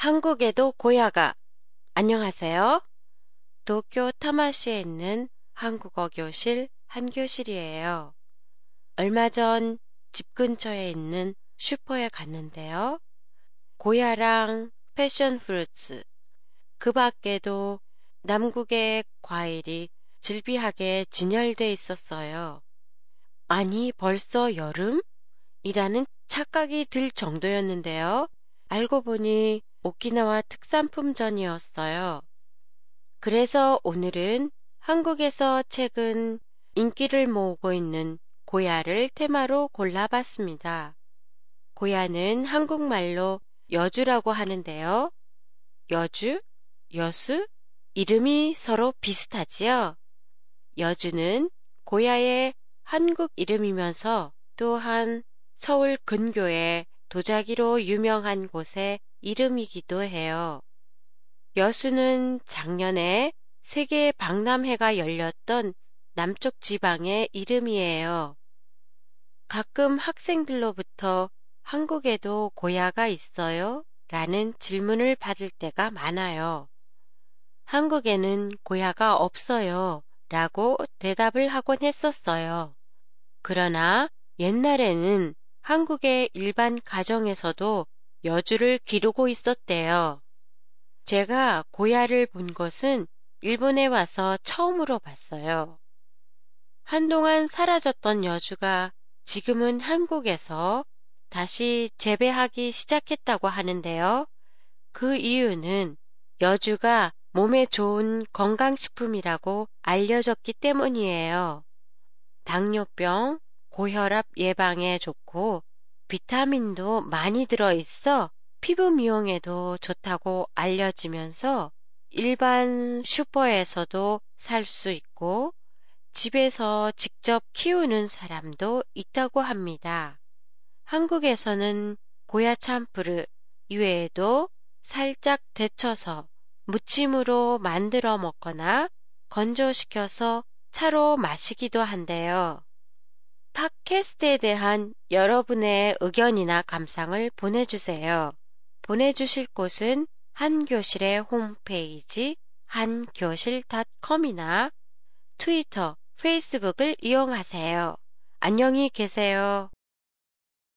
한국에도 고야가 안녕하세요. 도쿄 타마시에 있는 한국어 교실 한 교실이에요. 얼마 전 집 근처에 있는 슈퍼에 갔는데요. 고야랑 패션 프루츠, 그 밖에도 남국의 과일이 질비하게 진열돼 있었어요. 아니, 벌써 여름? 이라는 착각이 들 정도였는데요. 알고 보니 오키나와 특산품전이었어요. 그래서 오늘은 한국에서 최근 인기를 모으고 있는 고야를 테마로 골라봤습니다. 고야는 한국말로 여주라고 하는데요. 여주, 여수, 이름이 서로 비슷하지요? 여주는 고야의 한국 이름이면서 또한 서울 근교의 도자기로 유명한 곳의 이름이기도 해요. 여수는 작년에 세계 박람회가 열렸던 남쪽 지방의 이름이에요. 가끔 학생들로부터 한국에도 고야가 있어요? 라는 질문을 받을 때가 많아요. 한국에는 고야가 없어요. 라고 대답을 하곤 했었어요. 그러나 옛날에는 한국의 일반 가정에서도 여주를 기르고 있었대요. 제가 고야를 본 것은 일본에 와서 처음으로 봤어요. 한동안 사라졌던 여주가 지금은 한국에서 다시 재배하기 시작했다고 하는데요. 그 이유는 여주가 몸에 좋은 건강식품이라고 알려졌기 때문이에요. 당뇨병, 고혈압 예방에 좋고 비타민도 많이 들어있어 피부 미용에도 좋다고 알려지면서 일반 슈퍼에서도 살 수 있고 집에서 직접 키우는 사람도 있다고 합니다. 한국에서는 고야 참프르 이외에도 살짝 데쳐서 무침으로 만들어 먹거나 건조시켜서 차로 마시기도 한대요. 팟캐스트에 대한 여러분의 의견이나 감상을 보내주세요. 보내주실 곳은 한교실의 홈페이지 한교실.com이나 트위터, 페이스북을 이용하세요. 안녕히 계세요.